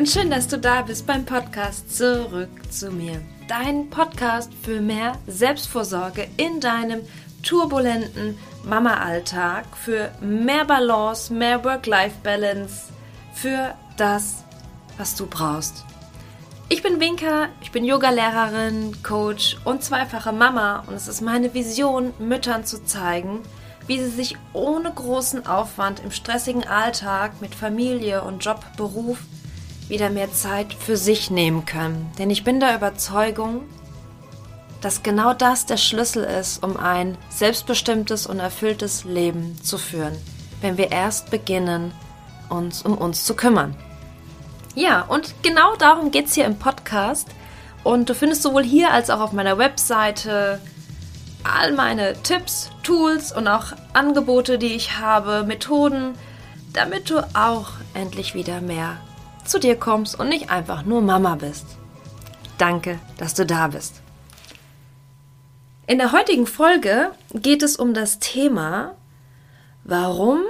und schön, dass du da bist beim Podcast Zurück zu mir. Dein Podcast für mehr Selbstvorsorge in deinem turbulenten Mama-Alltag, für mehr Balance, mehr Work-Life-Balance, für das, was du brauchst. Ich bin Winka, ich bin Yogalehrerin, Coach und zweifache Mama und es ist meine Vision, Müttern zu zeigen, wie sie sich ohne großen Aufwand im stressigen Alltag mit Familie und Job, Beruf wieder mehr Zeit für sich nehmen können. Denn ich bin der Überzeugung, dass genau das der Schlüssel ist, um ein selbstbestimmtes und erfülltes Leben zu führen, wenn wir erst beginnen, uns um uns zu kümmern. Ja, und genau darum geht es hier im Podcast. Und du findest sowohl hier als auch auf meiner Webseite all meine Tipps, Tools und auch Angebote, die ich habe, Methoden, damit du auch endlich wieder mehr zu dir kommst und nicht einfach nur Mama bist. Danke, dass du da bist. In der heutigen Folge geht es um das Thema, warum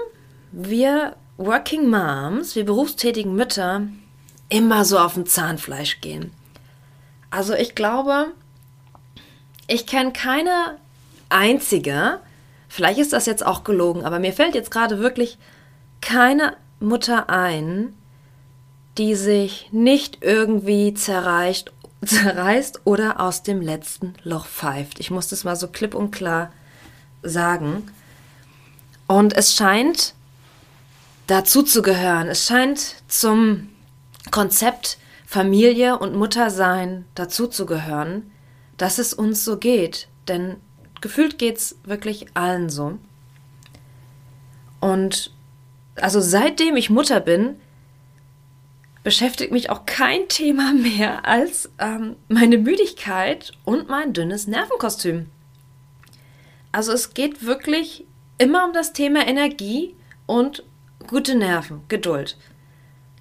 wir Working Moms, wir berufstätigen Mütter, immer so auf dem Zahnfleisch gehen. Also ich glaube, ich kenne keine einzige, vielleicht ist das jetzt auch gelogen, aber mir fällt jetzt gerade wirklich keine Mutter ein, die sich nicht irgendwie zerreicht, zerreißt oder aus dem letzten Loch pfeift. Ich muss das mal so klipp und klar sagen. Und es scheint dazu zu gehören. Es scheint zum Konzept Familie und Muttersein dazu zu gehören, dass es uns so geht. Denn gefühlt geht es wirklich allen so. Und also seitdem ich Mutter bin, beschäftigt mich auch kein Thema mehr als ähm, meine Müdigkeit und mein dünnes Nervenkostüm. Also es geht wirklich immer um das Thema Energie und gute Nerven, Geduld.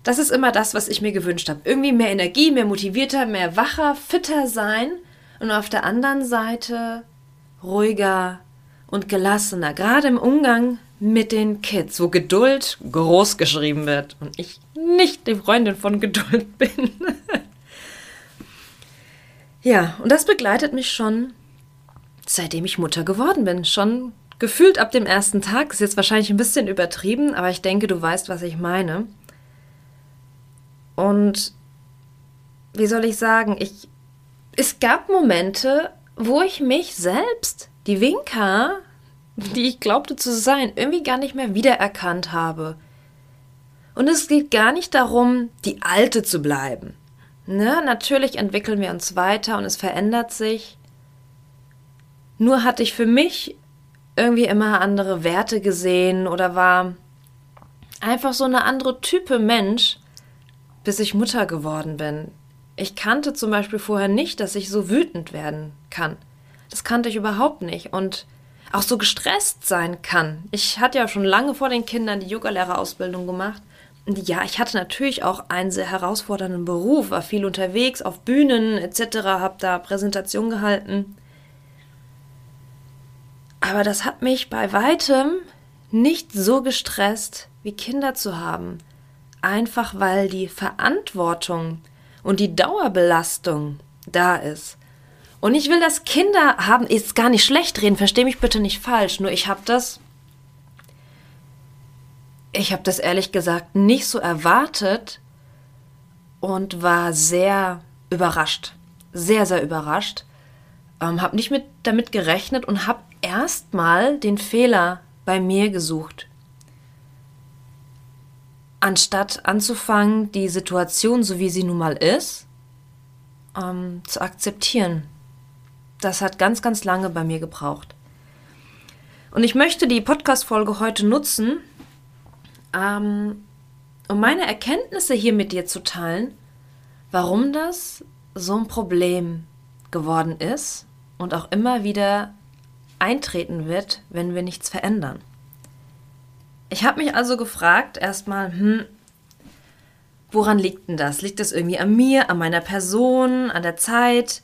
Das ist immer das, was ich mir gewünscht habe. Irgendwie mehr Energie, mehr motivierter, mehr wacher, fitter sein und auf der anderen Seite ruhiger und gelassener, gerade im Umgang mit den Kids, wo Geduld groß geschrieben wird und ich nicht die Freundin von Geduld bin. ja, und das begleitet mich schon seitdem ich Mutter geworden bin. Schon gefühlt ab dem ersten Tag. Ist jetzt wahrscheinlich ein bisschen übertrieben, aber ich denke, du weißt, was ich meine. Und wie soll ich sagen, ich, es gab Momente, wo ich mich selbst, die Winka, die ich glaubte zu sein, irgendwie gar nicht mehr wiedererkannt habe. Und es geht gar nicht darum, die Alte zu bleiben. Ne? Natürlich entwickeln wir uns weiter und es verändert sich. Nur hatte ich für mich irgendwie immer andere Werte gesehen oder war einfach so eine andere Type Mensch, bis ich Mutter geworden bin. Ich kannte zum Beispiel vorher nicht, dass ich so wütend werden kann. Das kannte ich überhaupt nicht. Und auch so gestresst sein kann. Ich hatte ja schon lange vor den Kindern die Yogalehrerausbildung gemacht. Ja, ich hatte natürlich auch einen sehr herausfordernden Beruf, war viel unterwegs, auf Bühnen etc., habe da Präsentationen gehalten. Aber das hat mich bei weitem nicht so gestresst, wie Kinder zu haben. Einfach weil die Verantwortung und die Dauerbelastung da ist. Und ich will, dass Kinder haben, ist gar nicht schlecht reden, versteh mich bitte nicht falsch, nur ich habe das, ich habe das ehrlich gesagt nicht so erwartet und war sehr überrascht, sehr, sehr überrascht, ähm, habe nicht mit, damit gerechnet und habe erstmal den Fehler bei mir gesucht. Anstatt anzufangen, die Situation, so wie sie nun mal ist, ähm, zu akzeptieren das hat ganz, ganz lange bei mir gebraucht. Und ich möchte die Podcast-Folge heute nutzen, ähm, um meine Erkenntnisse hier mit dir zu teilen, warum das so ein Problem geworden ist und auch immer wieder eintreten wird, wenn wir nichts verändern. Ich habe mich also gefragt, erstmal, hm, woran liegt denn das? Liegt das irgendwie an mir, an meiner Person, an der Zeit?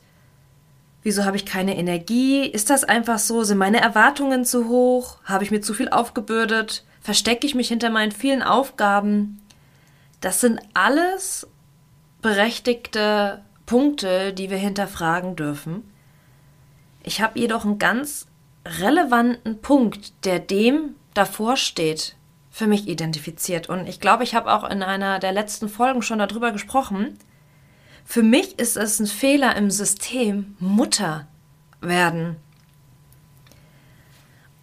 Wieso habe ich keine Energie? Ist das einfach so? Sind meine Erwartungen zu hoch? Habe ich mir zu viel aufgebürdet? Verstecke ich mich hinter meinen vielen Aufgaben? Das sind alles berechtigte Punkte, die wir hinterfragen dürfen. Ich habe jedoch einen ganz relevanten Punkt, der dem davor steht, für mich identifiziert. Und ich glaube, ich habe auch in einer der letzten Folgen schon darüber gesprochen. Für mich ist es ein Fehler im System, Mutter werden.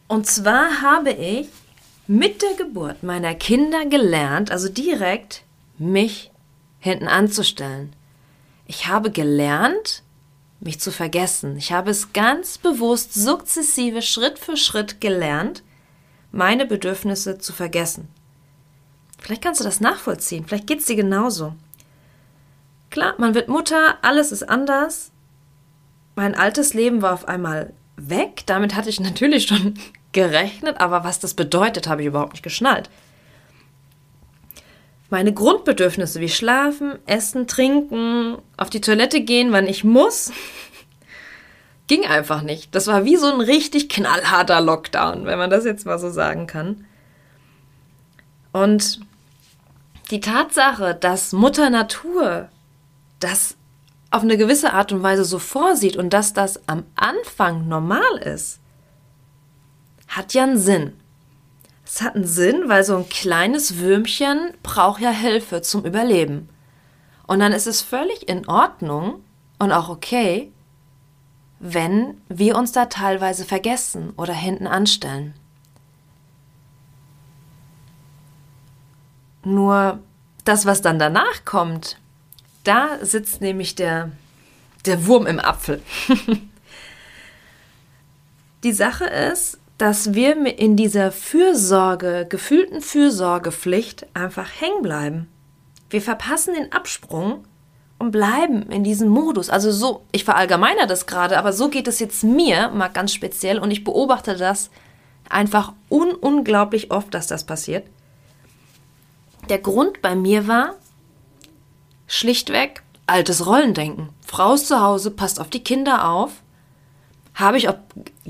Und zwar habe ich mit der Geburt meiner Kinder gelernt, also direkt, mich hinten anzustellen. Ich habe gelernt, mich zu vergessen. Ich habe es ganz bewusst, sukzessive, Schritt für Schritt gelernt, meine Bedürfnisse zu vergessen. Vielleicht kannst du das nachvollziehen, vielleicht geht es dir genauso. Klar, man wird Mutter, alles ist anders. Mein altes Leben war auf einmal weg. Damit hatte ich natürlich schon gerechnet, aber was das bedeutet, habe ich überhaupt nicht geschnallt. Meine Grundbedürfnisse wie Schlafen, Essen, Trinken, auf die Toilette gehen, wann ich muss, ging einfach nicht. Das war wie so ein richtig knallharter Lockdown, wenn man das jetzt mal so sagen kann. Und die Tatsache, dass Mutter Natur das auf eine gewisse Art und Weise so vorsieht und dass das am Anfang normal ist, hat ja einen Sinn. Es hat einen Sinn, weil so ein kleines Würmchen braucht ja Hilfe zum Überleben. Und dann ist es völlig in Ordnung und auch okay, wenn wir uns da teilweise vergessen oder hinten anstellen. Nur das, was dann danach kommt, da sitzt nämlich der, der Wurm im Apfel. Die Sache ist, dass wir in dieser Fürsorge, gefühlten Fürsorgepflicht einfach hängen bleiben. Wir verpassen den Absprung und bleiben in diesem Modus. Also so, ich verallgemeiner das gerade, aber so geht es jetzt mir mal ganz speziell und ich beobachte das einfach un unglaublich oft, dass das passiert. Der Grund bei mir war schlichtweg altes Rollendenken. Frau ist zu Hause, passt auf die Kinder auf. Habe ich auch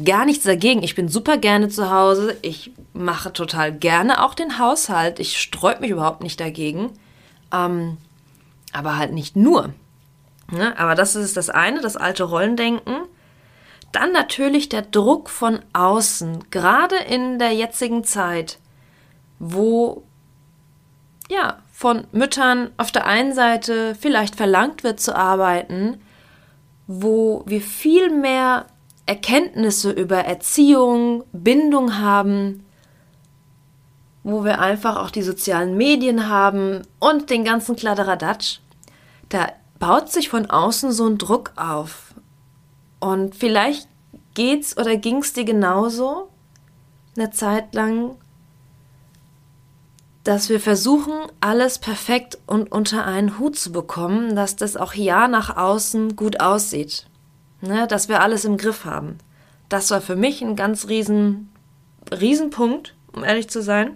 gar nichts dagegen. Ich bin super gerne zu Hause. Ich mache total gerne auch den Haushalt. Ich sträub mich überhaupt nicht dagegen. Ähm, aber halt nicht nur. Ne? Aber das ist das eine, das alte Rollendenken. Dann natürlich der Druck von außen, gerade in der jetzigen Zeit, wo ja von Müttern auf der einen Seite vielleicht verlangt wird zu arbeiten, wo wir viel mehr Erkenntnisse über Erziehung, Bindung haben, wo wir einfach auch die sozialen Medien haben und den ganzen Kladderadatsch, da baut sich von außen so ein Druck auf. Und vielleicht geht's oder ging's dir genauso eine Zeit lang, dass wir versuchen, alles perfekt und unter einen Hut zu bekommen, dass das auch ja nach außen gut aussieht. Ne, dass wir alles im Griff haben. Das war für mich ein ganz riesen, riesen Punkt, um ehrlich zu sein.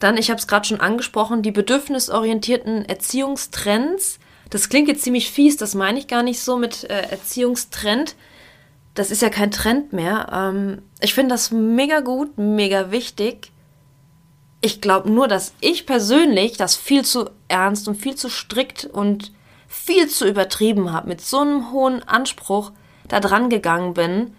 Dann, ich habe es gerade schon angesprochen, die bedürfnisorientierten Erziehungstrends. Das klingt jetzt ziemlich fies, das meine ich gar nicht so mit äh, Erziehungstrend. Das ist ja kein Trend mehr. Ähm, ich finde das mega gut, mega wichtig. Ich glaube nur, dass ich persönlich das viel zu ernst und viel zu strikt und viel zu übertrieben habe, mit so einem hohen Anspruch da dran gegangen bin,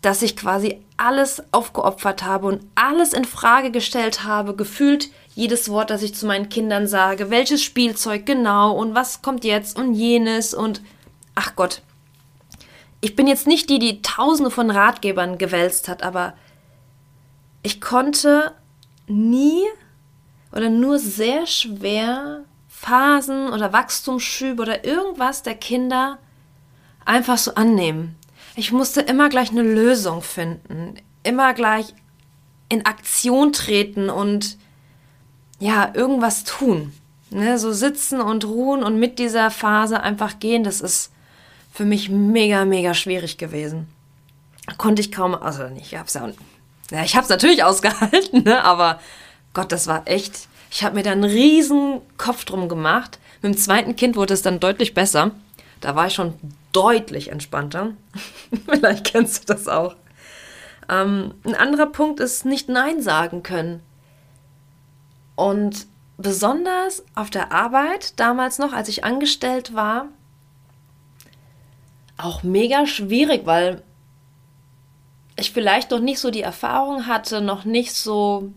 dass ich quasi alles aufgeopfert habe und alles in Frage gestellt habe, gefühlt jedes Wort, das ich zu meinen Kindern sage, welches Spielzeug genau und was kommt jetzt und jenes und ach Gott. Ich bin jetzt nicht die, die tausende von Ratgebern gewälzt hat, aber ich konnte nie oder nur sehr schwer Phasen oder Wachstumsschübe oder irgendwas der Kinder einfach so annehmen. Ich musste immer gleich eine Lösung finden, immer gleich in Aktion treten und ja, irgendwas tun. Ne, so sitzen und ruhen und mit dieser Phase einfach gehen, das ist für mich mega, mega schwierig gewesen. Konnte ich kaum, also nicht, ich hab's ja, ja ich hab's natürlich ausgehalten, ne, aber Gott, das war echt, ich habe mir da einen riesen Kopf drum gemacht. Mit dem zweiten Kind wurde es dann deutlich besser. Da war ich schon deutlich entspannter. Vielleicht kennst du das auch. Ähm, ein anderer Punkt ist nicht Nein sagen können. Und besonders auf der Arbeit, damals noch, als ich angestellt war, auch mega schwierig, weil ich vielleicht noch nicht so die Erfahrung hatte, noch nicht so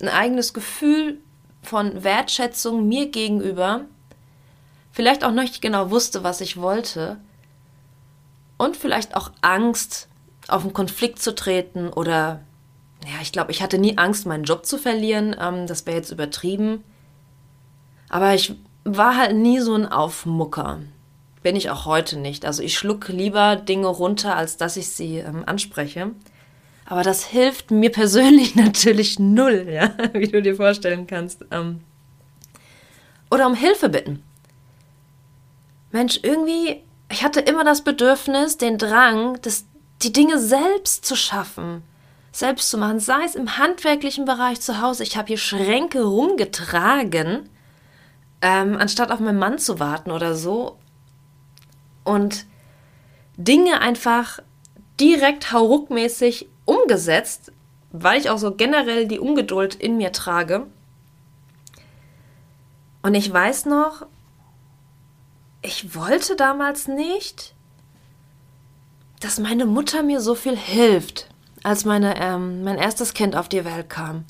ein eigenes Gefühl von Wertschätzung mir gegenüber, vielleicht auch nicht genau wusste, was ich wollte und vielleicht auch Angst, auf einen Konflikt zu treten oder ja, ich glaube, ich hatte nie Angst, meinen Job zu verlieren, ähm, das wäre jetzt übertrieben, aber ich war halt nie so ein Aufmucker. Bin ich auch heute nicht. Also ich schluck lieber Dinge runter, als dass ich sie ähm, anspreche. Aber das hilft mir persönlich natürlich null, ja, wie du dir vorstellen kannst. Ähm, oder um Hilfe bitten. Mensch, irgendwie, ich hatte immer das Bedürfnis, den Drang, das, die Dinge selbst zu schaffen, selbst zu machen, sei es im handwerklichen Bereich zu Hause. Ich habe hier Schränke rumgetragen, ähm, anstatt auf meinen Mann zu warten oder so und Dinge einfach direkt hauruckmäßig umgesetzt, weil ich auch so generell die Ungeduld in mir trage. Und ich weiß noch, ich wollte damals nicht, dass meine Mutter mir so viel hilft, als meine, ähm, mein erstes Kind auf die Welt kam.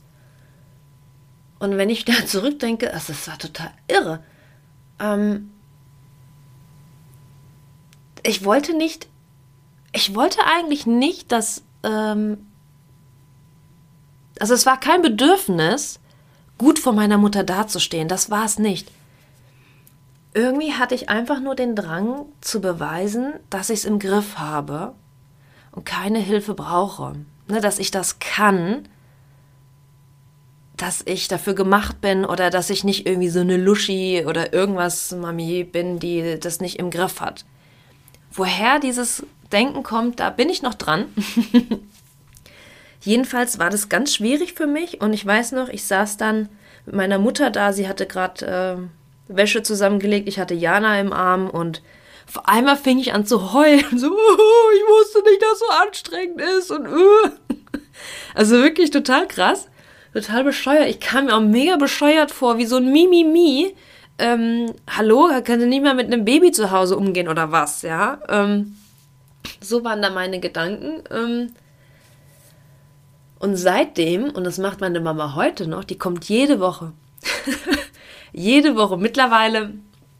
Und wenn ich da zurückdenke, das war total irre. Ähm, ich wollte nicht, ich wollte eigentlich nicht, dass, ähm, also es war kein Bedürfnis, gut vor meiner Mutter dazustehen. Das war es nicht. Irgendwie hatte ich einfach nur den Drang zu beweisen, dass ich es im Griff habe und keine Hilfe brauche. Ne, dass ich das kann, dass ich dafür gemacht bin oder dass ich nicht irgendwie so eine Luschi oder irgendwas Mami bin, die das nicht im Griff hat. Woher dieses Denken kommt, da bin ich noch dran. Jedenfalls war das ganz schwierig für mich und ich weiß noch, ich saß dann mit meiner Mutter da, sie hatte gerade äh, Wäsche zusammengelegt, ich hatte Jana im Arm und auf einmal fing ich an zu heulen, so, ich wusste nicht, dass so anstrengend ist und uh. also wirklich total krass, total bescheuert. Ich kam mir auch mega bescheuert vor, wie so ein Mimimi, ähm, hallo, kann sie nicht mehr mit einem Baby zu Hause umgehen oder was, ja? Ähm, so waren da meine Gedanken. Ähm, und seitdem, und das macht meine Mama heute noch, die kommt jede Woche. jede Woche. Mittlerweile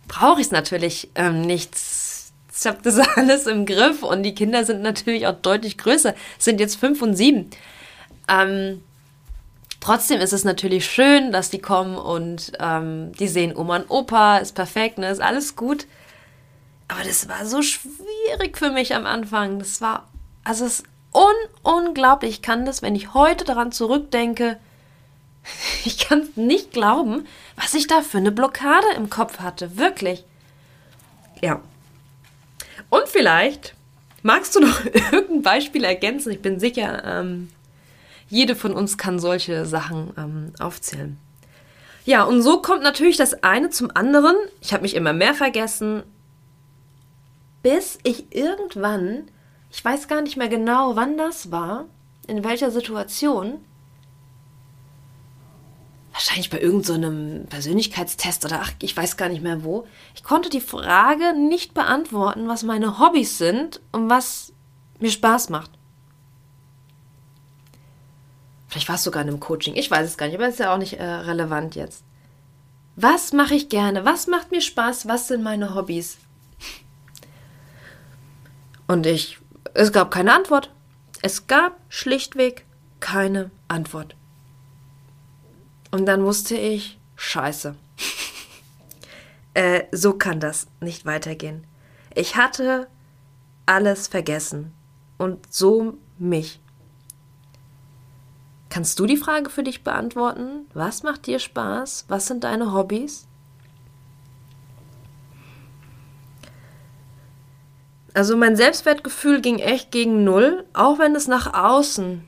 brauche ich es natürlich ähm, nicht. Ich habe das alles im Griff und die Kinder sind natürlich auch deutlich größer, sind jetzt fünf und sieben. Ähm, Trotzdem ist es natürlich schön, dass die kommen und ähm, die sehen Oma und Opa, ist perfekt, ne, ist alles gut. Aber das war so schwierig für mich am Anfang. Das war, also es ist un unglaublich. Ich kann das, wenn ich heute daran zurückdenke, ich kann es nicht glauben, was ich da für eine Blockade im Kopf hatte. Wirklich. Ja. Und vielleicht magst du noch irgendein Beispiel ergänzen. Ich bin sicher, ähm, jede von uns kann solche Sachen ähm, aufzählen. Ja, und so kommt natürlich das eine zum anderen. Ich habe mich immer mehr vergessen, bis ich irgendwann, ich weiß gar nicht mehr genau, wann das war, in welcher Situation, wahrscheinlich bei irgendeinem so Persönlichkeitstest oder ach, ich weiß gar nicht mehr wo, ich konnte die Frage nicht beantworten, was meine Hobbys sind und was mir Spaß macht. Vielleicht war es sogar in einem Coaching. Ich weiß es gar nicht, aber ist ja auch nicht äh, relevant jetzt. Was mache ich gerne? Was macht mir Spaß? Was sind meine Hobbys? Und ich, es gab keine Antwort. Es gab schlichtweg keine Antwort. Und dann wusste ich, scheiße. äh, so kann das nicht weitergehen. Ich hatte alles vergessen. Und so mich. Kannst du die Frage für dich beantworten? Was macht dir Spaß? Was sind deine Hobbys? Also mein Selbstwertgefühl ging echt gegen Null, auch wenn es nach außen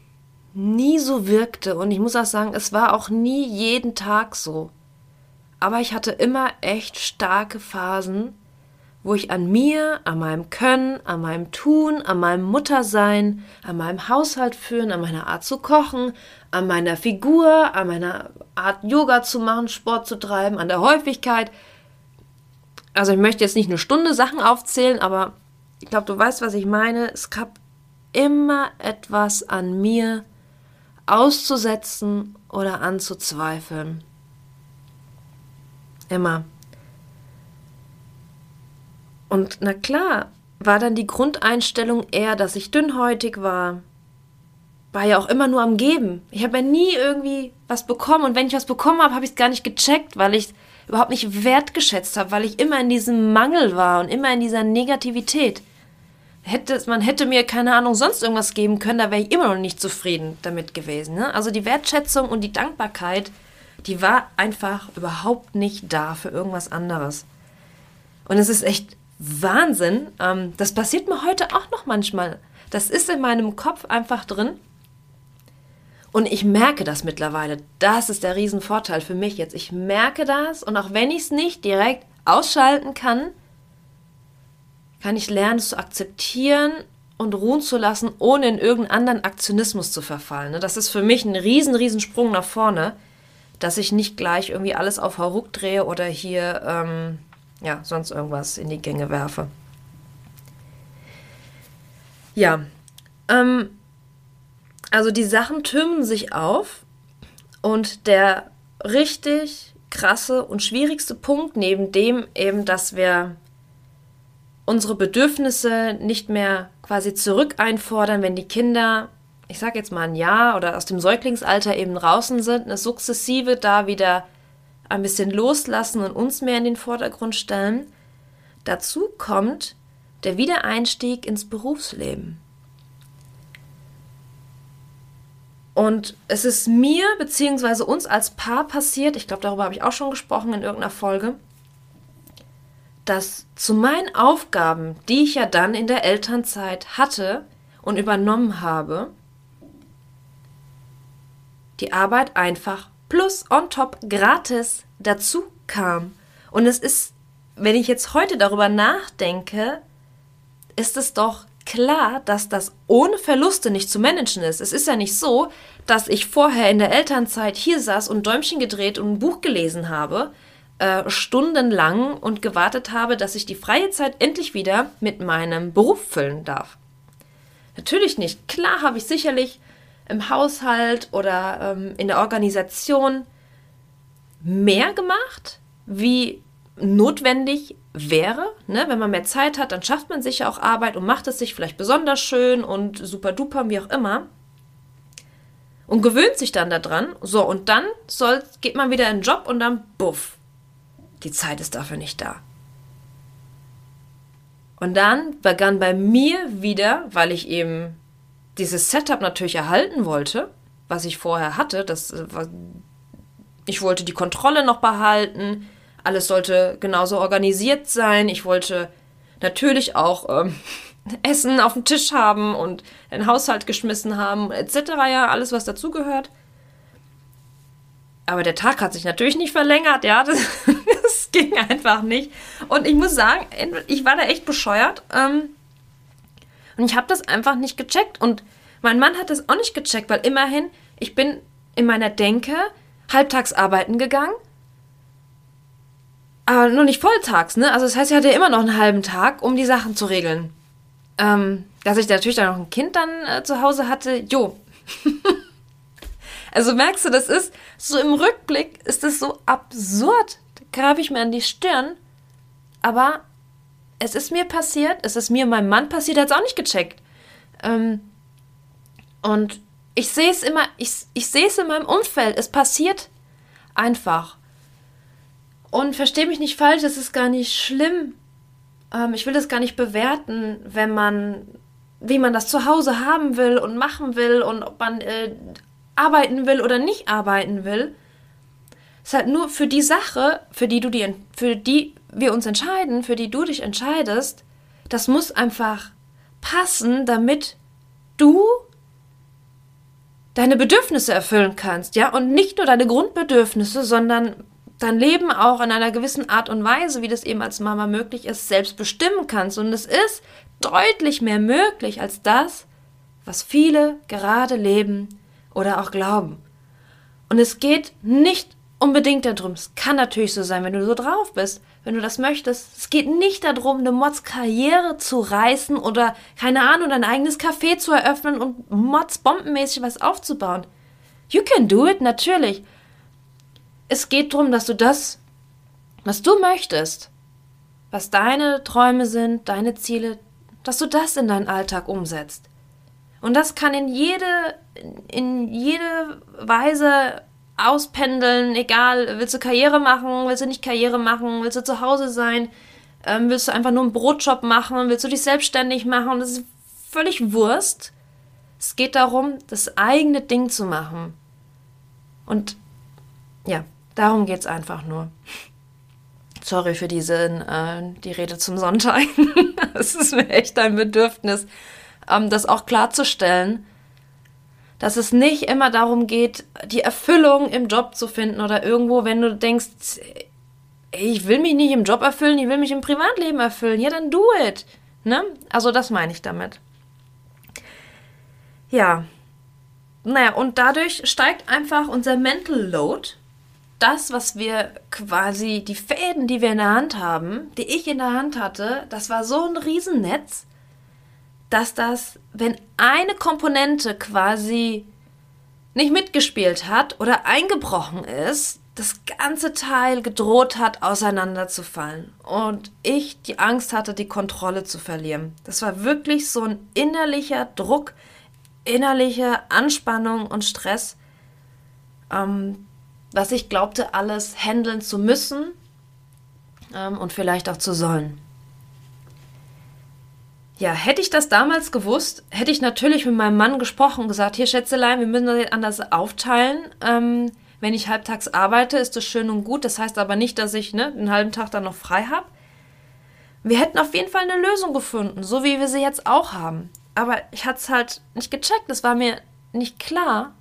nie so wirkte. Und ich muss auch sagen, es war auch nie jeden Tag so. Aber ich hatte immer echt starke Phasen, wo ich an mir, an meinem Können, an meinem Tun, an meinem Muttersein, an meinem Haushalt führen, an meiner Art zu kochen, an meiner Figur, an meiner Art Yoga zu machen, Sport zu treiben, an der Häufigkeit. Also ich möchte jetzt nicht eine Stunde Sachen aufzählen, aber ich glaube, du weißt, was ich meine. Es gab immer etwas an mir auszusetzen oder anzuzweifeln. Immer. Und na klar, war dann die Grundeinstellung eher, dass ich dünnhäutig war. War ja auch immer nur am Geben. Ich habe ja nie irgendwie was bekommen. Und wenn ich was bekommen habe, habe ich es gar nicht gecheckt, weil ich überhaupt nicht wertgeschätzt habe, weil ich immer in diesem Mangel war und immer in dieser Negativität. Hätte, man hätte mir, keine Ahnung, sonst irgendwas geben können, da wäre ich immer noch nicht zufrieden damit gewesen. Ne? Also die Wertschätzung und die Dankbarkeit, die war einfach überhaupt nicht da für irgendwas anderes. Und es ist echt Wahnsinn. Ähm, das passiert mir heute auch noch manchmal. Das ist in meinem Kopf einfach drin. Und ich merke das mittlerweile. Das ist der Riesenvorteil für mich jetzt. Ich merke das und auch wenn ich es nicht direkt ausschalten kann, kann ich lernen, es zu akzeptieren und ruhen zu lassen, ohne in irgendeinen anderen Aktionismus zu verfallen. Ne? Das ist für mich ein riesen, riesen Sprung nach vorne, dass ich nicht gleich irgendwie alles auf Hauruck drehe oder hier ähm, ja, sonst irgendwas in die Gänge werfe. Ja, ähm, also die Sachen türmen sich auf und der richtig krasse und schwierigste Punkt neben dem eben, dass wir unsere Bedürfnisse nicht mehr quasi zurück einfordern, wenn die Kinder, ich sag jetzt mal ein Jahr oder aus dem Säuglingsalter eben draußen sind, eine sukzessive da wieder ein bisschen loslassen und uns mehr in den Vordergrund stellen. Dazu kommt der Wiedereinstieg ins Berufsleben. Und es ist mir bzw. uns als Paar passiert, ich glaube, darüber habe ich auch schon gesprochen in irgendeiner Folge, dass zu meinen Aufgaben, die ich ja dann in der Elternzeit hatte und übernommen habe, die Arbeit einfach plus on top gratis dazu kam. Und es ist, wenn ich jetzt heute darüber nachdenke, ist es doch klar, dass das ohne Verluste nicht zu managen ist. Es ist ja nicht so, dass ich vorher in der Elternzeit hier saß und Däumchen gedreht und ein Buch gelesen habe, äh, stundenlang und gewartet habe, dass ich die freie Zeit endlich wieder mit meinem Beruf füllen darf. Natürlich nicht. Klar habe ich sicherlich im Haushalt oder ähm, in der Organisation mehr gemacht, wie notwendig wäre. Ne? Wenn man mehr Zeit hat, dann schafft man sich ja auch Arbeit und macht es sich vielleicht besonders schön und super duper, wie auch immer. Und gewöhnt sich dann daran. So, und dann soll, geht man wieder in den Job und dann buff. Die Zeit ist dafür nicht da. Und dann begann bei mir wieder, weil ich eben dieses Setup natürlich erhalten wollte, was ich vorher hatte, das ich wollte die Kontrolle noch behalten, alles sollte genauso organisiert sein, ich wollte natürlich auch ähm, Essen auf dem Tisch haben und den Haushalt geschmissen haben, etc. Ja, alles, was dazugehört. Aber der Tag hat sich natürlich nicht verlängert, ja, das, das, ging einfach nicht. Und ich muss sagen, ich war da echt bescheuert. Ähm, und ich habe das einfach nicht gecheckt. Und mein Mann hat das auch nicht gecheckt, weil immerhin, ich bin in meiner Denke halbtags arbeiten gegangen. Aber nur nicht volltags, ne? Also das heißt, ich hatte immer noch einen halben Tag, um die Sachen zu regeln. Ähm, dass ich natürlich dann noch ein Kind dann äh, zu Hause hatte, jo. also merkst du, das ist so im Rückblick ist das so absurd. Da greife ich mir an die Stirn. Aber es ist mir passiert, es ist mir meinem Mann passiert, er hat es auch nicht gecheckt. Ähm, und ich sehe es immer, ich, ich sehe es in meinem Umfeld. Es passiert einfach. Und verstehe mich nicht falsch, es ist gar nicht schlimm. Ähm, ich will das gar nicht bewerten, wenn man, wie man das zu Hause haben will und machen will und ob man äh, arbeiten will oder nicht arbeiten will. Es ist halt nur für die Sache, für die du die, für die wir uns entscheiden, für die du dich entscheidest, das muss einfach passen, damit du deine Bedürfnisse erfüllen kannst, ja, und nicht nur deine Grundbedürfnisse, sondern dein Leben auch in einer gewissen Art und Weise, wie das eben als Mama möglich ist, selbst bestimmen kannst. Und es ist deutlich mehr möglich als das, was viele gerade leben oder auch glauben. Und es geht nicht unbedingt darum, es kann natürlich so sein, wenn du so drauf bist, wenn du das möchtest. Es geht nicht darum, eine Mods Karriere zu reißen oder, keine Ahnung, dein eigenes Café zu eröffnen und Mods bombenmäßig was aufzubauen. You can do it, natürlich. Es geht darum, dass du das, was du möchtest, was deine Träume sind, deine Ziele, dass du das in deinen Alltag umsetzt. Und das kann in jede, in jede Weise auspendeln, egal, willst du Karriere machen, willst du nicht Karriere machen, willst du zu Hause sein, ähm, willst du einfach nur einen Brotjob machen, willst du dich selbstständig machen, das ist völlig Wurst. Es geht darum, das eigene Ding zu machen. Und ja, darum geht es einfach nur. Sorry für diesen, äh, die Rede zum Sonntag. Es ist mir echt ein Bedürfnis, ähm, das auch klarzustellen, dass es nicht immer darum geht, die Erfüllung im Job zu finden oder irgendwo, wenn du denkst, ich will mich nicht im Job erfüllen, ich will mich im Privatleben erfüllen, ja, dann do it. Ne? Also das meine ich damit. Ja. Naja, und dadurch steigt einfach unser Mental Load. Das, was wir quasi, die Fäden, die wir in der Hand haben, die ich in der Hand hatte, das war so ein Riesennetz dass das, wenn eine Komponente quasi nicht mitgespielt hat oder eingebrochen ist, das ganze Teil gedroht hat, auseinanderzufallen. Und ich die Angst hatte, die Kontrolle zu verlieren. Das war wirklich so ein innerlicher Druck, innerliche Anspannung und Stress, ähm, was ich glaubte, alles handeln zu müssen ähm, und vielleicht auch zu sollen. Ja, hätte ich das damals gewusst, hätte ich natürlich mit meinem Mann gesprochen und gesagt, hier Schätzelein, wir müssen das anders aufteilen. Ähm, wenn ich halbtags arbeite, ist das schön und gut. Das heißt aber nicht, dass ich ne, einen halben Tag dann noch frei habe. Wir hätten auf jeden Fall eine Lösung gefunden, so wie wir sie jetzt auch haben. Aber ich hatte es halt nicht gecheckt, das war mir nicht klar.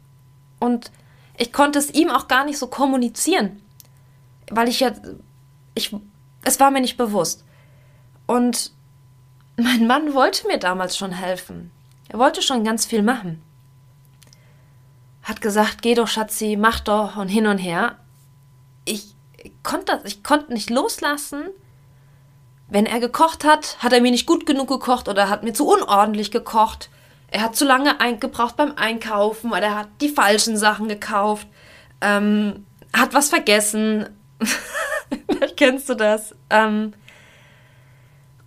Und ich konnte es ihm auch gar nicht so kommunizieren. Weil ich ja, ich, es war mir nicht bewusst. Und mein Mann wollte mir damals schon helfen. Er wollte schon ganz viel machen. Hat gesagt, geh doch, Schatzi, mach doch und hin und her. Ich konnte das, ich konnte nicht loslassen. Wenn er gekocht hat, hat er mir nicht gut genug gekocht oder hat mir zu unordentlich gekocht. Er hat zu lange gebraucht beim Einkaufen oder er hat die falschen Sachen gekauft. Ähm, hat was vergessen. Vielleicht kennst du das. Ähm,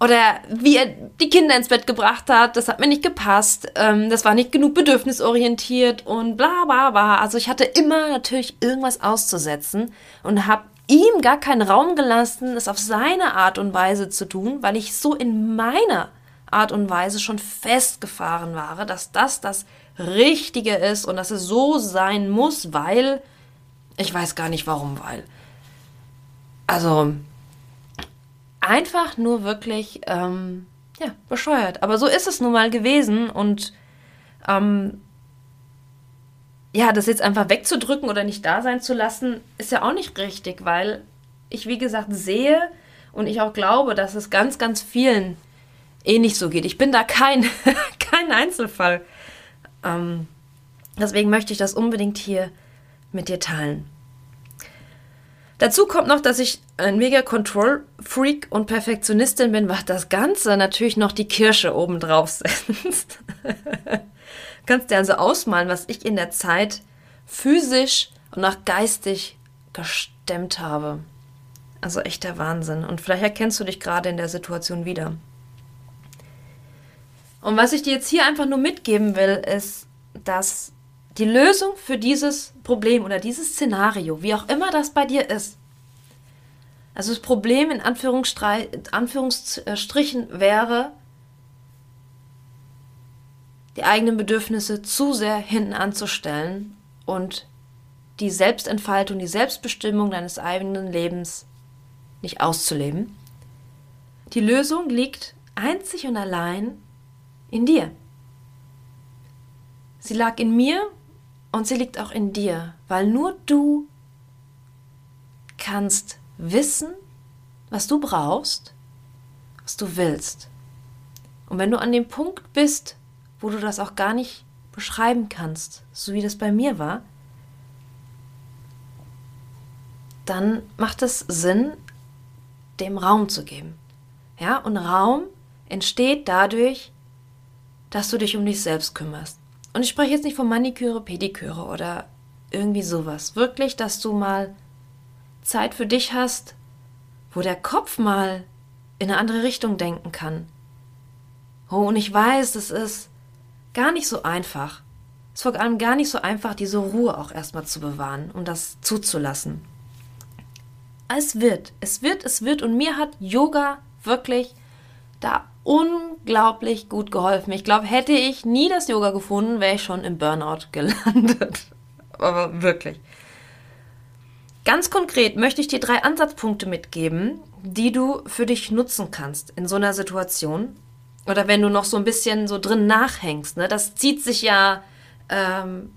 oder wie er die Kinder ins Bett gebracht hat, das hat mir nicht gepasst. Ähm, das war nicht genug bedürfnisorientiert und bla bla bla. Also ich hatte immer natürlich irgendwas auszusetzen und habe ihm gar keinen Raum gelassen, es auf seine Art und Weise zu tun, weil ich so in meiner Art und Weise schon festgefahren war, dass das das Richtige ist und dass es so sein muss, weil ich weiß gar nicht warum, weil. Also, einfach nur wirklich, ähm, ja, bescheuert. Aber so ist es nun mal gewesen und ähm, ja, das jetzt einfach wegzudrücken oder nicht da sein zu lassen, ist ja auch nicht richtig, weil ich, wie gesagt, sehe und ich auch glaube, dass es ganz, ganz vielen eh nicht so geht. Ich bin da kein, kein Einzelfall. Ähm, deswegen möchte ich das unbedingt hier mit dir teilen. Dazu kommt noch, dass ich ein mega Control-Freak und Perfektionistin bin, was das Ganze natürlich noch die Kirsche oben drauf setzt. Kannst dir also ausmalen, was ich in der Zeit physisch und auch geistig gestemmt habe. Also echter Wahnsinn. Und vielleicht erkennst du dich gerade in der Situation wieder. Und was ich dir jetzt hier einfach nur mitgeben will, ist, dass die Lösung für dieses Problem oder dieses Szenario, wie auch immer das bei dir ist, also das Problem in Anführungsstrichen wäre, die eigenen Bedürfnisse zu sehr hinten anzustellen und die Selbstentfaltung, die Selbstbestimmung deines eigenen Lebens nicht auszuleben. Die Lösung liegt einzig und allein in dir. Sie lag in mir und sie liegt auch in dir, weil nur du kannst wissen, was du brauchst, was du willst. Und wenn du an dem Punkt bist, wo du das auch gar nicht beschreiben kannst, so wie das bei mir war, dann macht es Sinn, dem Raum zu geben. Ja, und Raum entsteht dadurch, dass du dich um dich selbst kümmerst. Und ich spreche jetzt nicht von Maniküre, Pediküre oder irgendwie sowas. Wirklich, dass du mal Zeit für dich hast, wo der Kopf mal in eine andere Richtung denken kann. Oh, und ich weiß, es ist gar nicht so einfach. Es ist vor allem gar nicht so einfach, diese Ruhe auch erstmal zu bewahren, um das zuzulassen. Es wird, es wird, es wird. Und mir hat Yoga wirklich da unglaublich gut geholfen. Ich glaube, hätte ich nie das Yoga gefunden, wäre ich schon im Burnout gelandet. Aber wirklich. Ganz konkret möchte ich dir drei Ansatzpunkte mitgeben, die du für dich nutzen kannst in so einer Situation. Oder wenn du noch so ein bisschen so drin nachhängst. Ne? Das zieht sich ja ähm,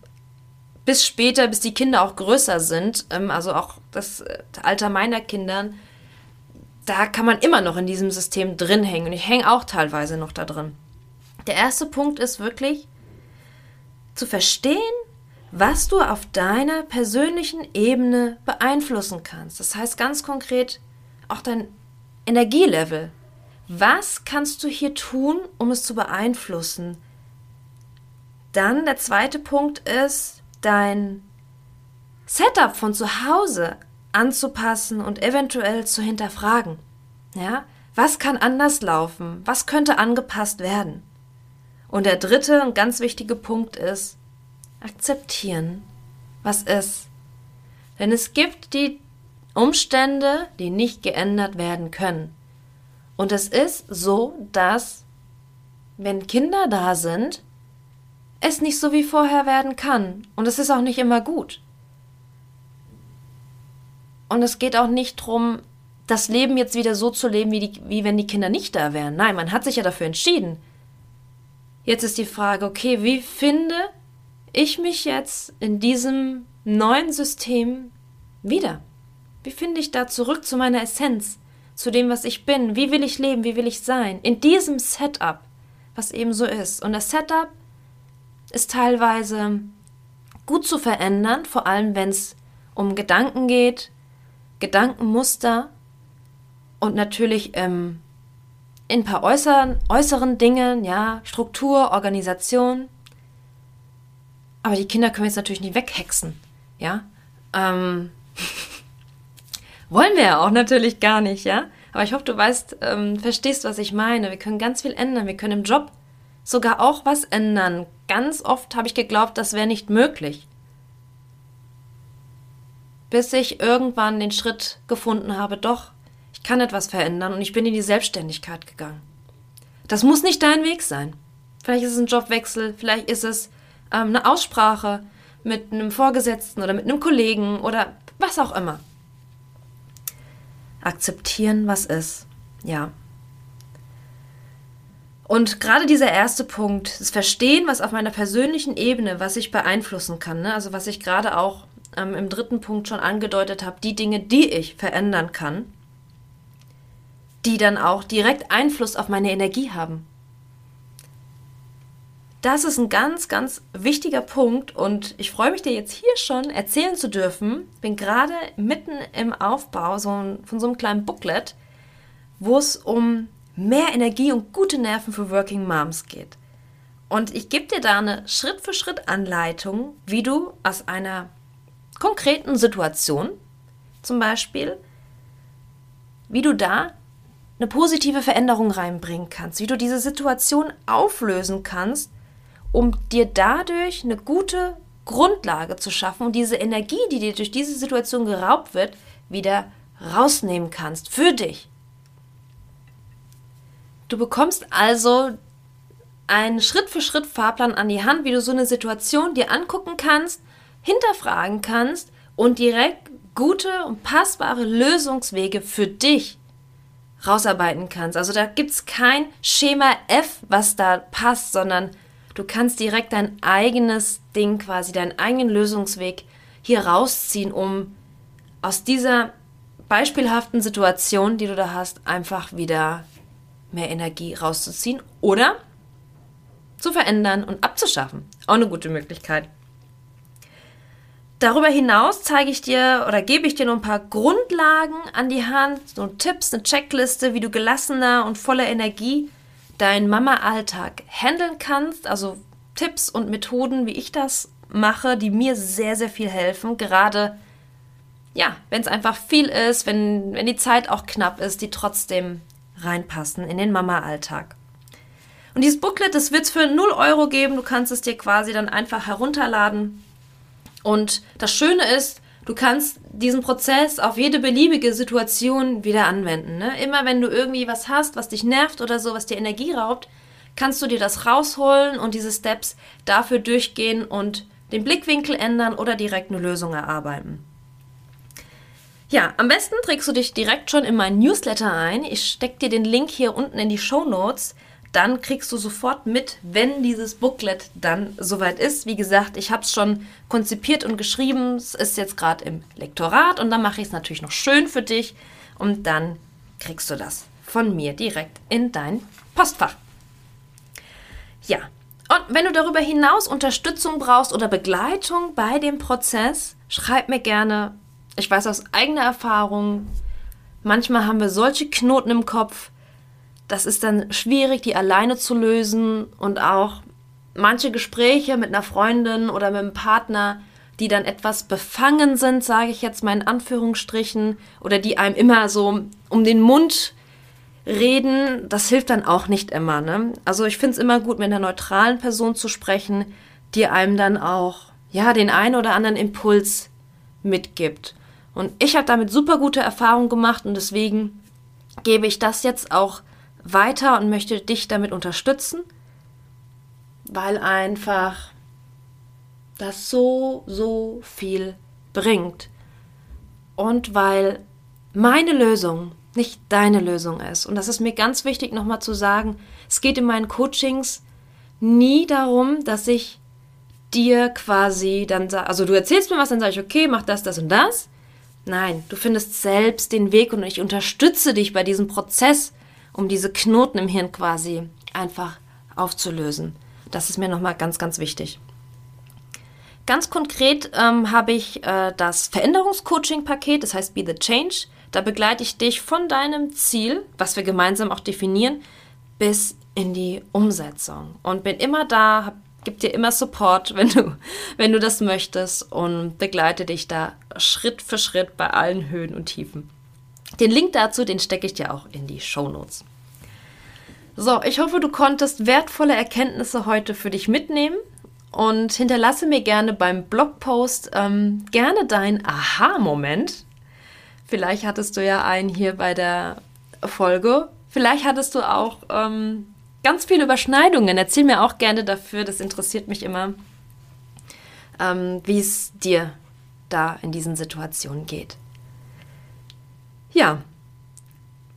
bis später, bis die Kinder auch größer sind. Ähm, also auch das äh, Alter meiner Kinder. Da kann man immer noch in diesem System drin hängen. Und ich hänge auch teilweise noch da drin. Der erste Punkt ist wirklich zu verstehen, was du auf deiner persönlichen Ebene beeinflussen kannst. Das heißt ganz konkret auch dein Energielevel. Was kannst du hier tun, um es zu beeinflussen? Dann der zweite Punkt ist, dein Setup von zu Hause anzupassen und eventuell zu hinterfragen. Ja? Was kann anders laufen? Was könnte angepasst werden? Und der dritte und ganz wichtige Punkt ist, akzeptieren, was ist. Denn es gibt die Umstände, die nicht geändert werden können. Und es ist so, dass, wenn Kinder da sind, es nicht so wie vorher werden kann. Und es ist auch nicht immer gut. Und es geht auch nicht darum, das Leben jetzt wieder so zu leben, wie, die, wie wenn die Kinder nicht da wären. Nein, man hat sich ja dafür entschieden. Jetzt ist die Frage, okay, wie finde ich mich jetzt in diesem neuen System wieder? Wie finde ich da zurück zu meiner Essenz, zu dem, was ich bin? Wie will ich leben? Wie will ich sein? In diesem Setup, was eben so ist. Und das Setup ist teilweise gut zu verändern, vor allem wenn es um Gedanken geht, Gedankenmuster und natürlich ähm, in ein paar äußeren, äußeren Dingen, ja, Struktur, Organisation. Aber die Kinder können wir jetzt natürlich nicht weghexen, ja. Ähm, wollen wir ja auch natürlich gar nicht, ja. Aber ich hoffe, du weißt, ähm, verstehst, was ich meine. Wir können ganz viel ändern. Wir können im Job sogar auch was ändern. Ganz oft habe ich geglaubt, das wäre nicht möglich. Bis ich irgendwann den Schritt gefunden habe, doch, ich kann etwas verändern und ich bin in die Selbstständigkeit gegangen. Das muss nicht dein Weg sein. Vielleicht ist es ein Jobwechsel, vielleicht ist es ähm, eine Aussprache mit einem Vorgesetzten oder mit einem Kollegen oder was auch immer. Akzeptieren, was ist. Ja. Und gerade dieser erste Punkt, das Verstehen, was auf meiner persönlichen Ebene, was ich beeinflussen kann, ne? also was ich gerade auch ähm, im dritten Punkt schon angedeutet habe, die Dinge, die ich verändern kann, die dann auch direkt Einfluss auf meine Energie haben. Das ist ein ganz, ganz wichtiger Punkt und ich freue mich dir jetzt hier schon erzählen zu dürfen. Bin gerade mitten im Aufbau so von so einem kleinen Booklet, wo es um mehr Energie und gute Nerven für Working Moms geht. Und ich gebe dir da eine Schritt-für-Schritt-Anleitung, wie du aus einer konkreten Situation, zum Beispiel, wie du da eine positive Veränderung reinbringen kannst, wie du diese Situation auflösen kannst, um dir dadurch eine gute Grundlage zu schaffen und diese Energie, die dir durch diese Situation geraubt wird, wieder rausnehmen kannst für dich. Du bekommst also einen Schritt-für-Schritt-Fahrplan an die Hand, wie du so eine Situation dir angucken kannst, hinterfragen kannst und direkt gute und passbare Lösungswege für dich rausarbeiten kannst. Also da gibt es kein Schema F, was da passt, sondern du kannst direkt dein eigenes Ding quasi, deinen eigenen Lösungsweg hier rausziehen, um aus dieser beispielhaften Situationen, die du da hast, einfach wieder mehr Energie rauszuziehen oder zu verändern und abzuschaffen. Auch eine gute Möglichkeit. Darüber hinaus zeige ich dir oder gebe ich dir noch ein paar Grundlagen an die Hand, so Tipps, eine Checkliste, wie du gelassener und voller Energie deinen Mama-Alltag handeln kannst. Also Tipps und Methoden, wie ich das mache, die mir sehr, sehr viel helfen. Gerade, ja, wenn es einfach viel ist, wenn, wenn die Zeit auch knapp ist, die trotzdem reinpassen in den Mama-Alltag. Und dieses Booklet, das wird es für 0 Euro geben. Du kannst es dir quasi dann einfach herunterladen. Und das Schöne ist, du kannst diesen Prozess auf jede beliebige Situation wieder anwenden. Ne? Immer wenn du irgendwie was hast, was dich nervt oder so, was dir Energie raubt, kannst du dir das rausholen und diese Steps dafür durchgehen und den Blickwinkel ändern oder direkt eine Lösung erarbeiten. Ja, am besten trägst du dich direkt schon in mein Newsletter ein. Ich stecke dir den Link hier unten in die Show Notes. Dann kriegst du sofort mit, wenn dieses Booklet dann soweit ist. Wie gesagt, ich habe es schon konzipiert und geschrieben. Es ist jetzt gerade im Lektorat und dann mache ich es natürlich noch schön für dich und dann kriegst du das von mir direkt in dein Postfach. Ja, und wenn du darüber hinaus Unterstützung brauchst oder Begleitung bei dem Prozess, schreib mir gerne ich weiß aus eigener Erfahrung, manchmal haben wir solche Knoten im Kopf, das ist dann schwierig, die alleine zu lösen und auch manche Gespräche mit einer Freundin oder mit einem Partner, die dann etwas befangen sind, sage ich jetzt mal in Anführungsstrichen, oder die einem immer so um den Mund reden, das hilft dann auch nicht immer. Ne? Also ich finde es immer gut, mit einer neutralen Person zu sprechen, die einem dann auch ja den einen oder anderen Impuls mitgibt. Und ich habe damit super gute Erfahrungen gemacht und deswegen gebe ich das jetzt auch weiter und möchte dich damit unterstützen, weil einfach das so, so viel bringt. Und weil meine Lösung nicht deine Lösung ist. Und das ist mir ganz wichtig nochmal zu sagen. Es geht in meinen Coachings nie darum, dass ich dir quasi dann sage, also du erzählst mir was, dann sage ich, okay, mach das, das und das. Nein, du findest selbst den Weg und ich unterstütze dich bei diesem Prozess, um diese Knoten im Hirn quasi einfach aufzulösen. Das ist mir nochmal ganz, ganz wichtig. Ganz konkret ähm, habe ich äh, das Veränderungscoaching-Paket, das heißt Be the Change. Da begleite ich dich von deinem Ziel, was wir gemeinsam auch definieren, bis in die Umsetzung und bin immer da, habe gebe dir immer Support, wenn du, wenn du das möchtest und begleite dich da Schritt für Schritt bei allen Höhen und Tiefen. Den Link dazu, den stecke ich dir auch in die Show Notes. So, ich hoffe, du konntest wertvolle Erkenntnisse heute für dich mitnehmen und hinterlasse mir gerne beim Blogpost ähm, gerne deinen Aha-Moment. Vielleicht hattest du ja einen hier bei der Folge. Vielleicht hattest du auch ähm, ganz viele Überschneidungen. Erzähl mir auch gerne dafür, das interessiert mich immer, ähm, wie es dir da in diesen Situationen geht. Ja,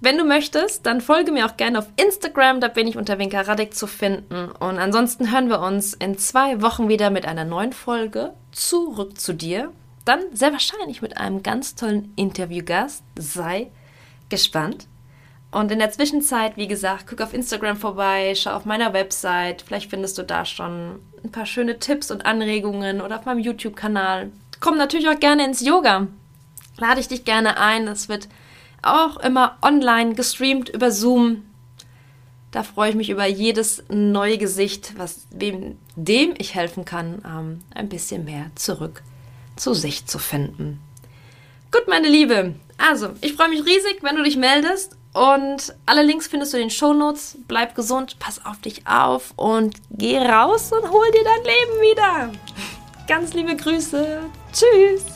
wenn du möchtest, dann folge mir auch gerne auf Instagram, da bin ich unter Winka Radek zu finden. Und ansonsten hören wir uns in zwei Wochen wieder mit einer neuen Folge zurück zu dir. Dann sehr wahrscheinlich mit einem ganz tollen Interviewgast. Sei gespannt. Und in der Zwischenzeit, wie gesagt, guck auf Instagram vorbei, schau auf meiner Website. Vielleicht findest du da schon ein paar schöne Tipps und Anregungen oder auf meinem YouTube-Kanal. Komm natürlich auch gerne ins Yoga. Lade ich dich gerne ein. Das wird auch immer online gestreamt über Zoom. Da freue ich mich über jedes neue Gesicht, was wem, dem ich helfen kann, ähm, ein bisschen mehr zurück zu sich zu finden. Gut, meine Liebe. Also, ich freue mich riesig, wenn du dich meldest und alle Links findest du in den Shownotes. Bleib gesund, pass auf dich auf und geh raus und hol dir dein Leben wieder. Ganz liebe Grüße. Tschüss.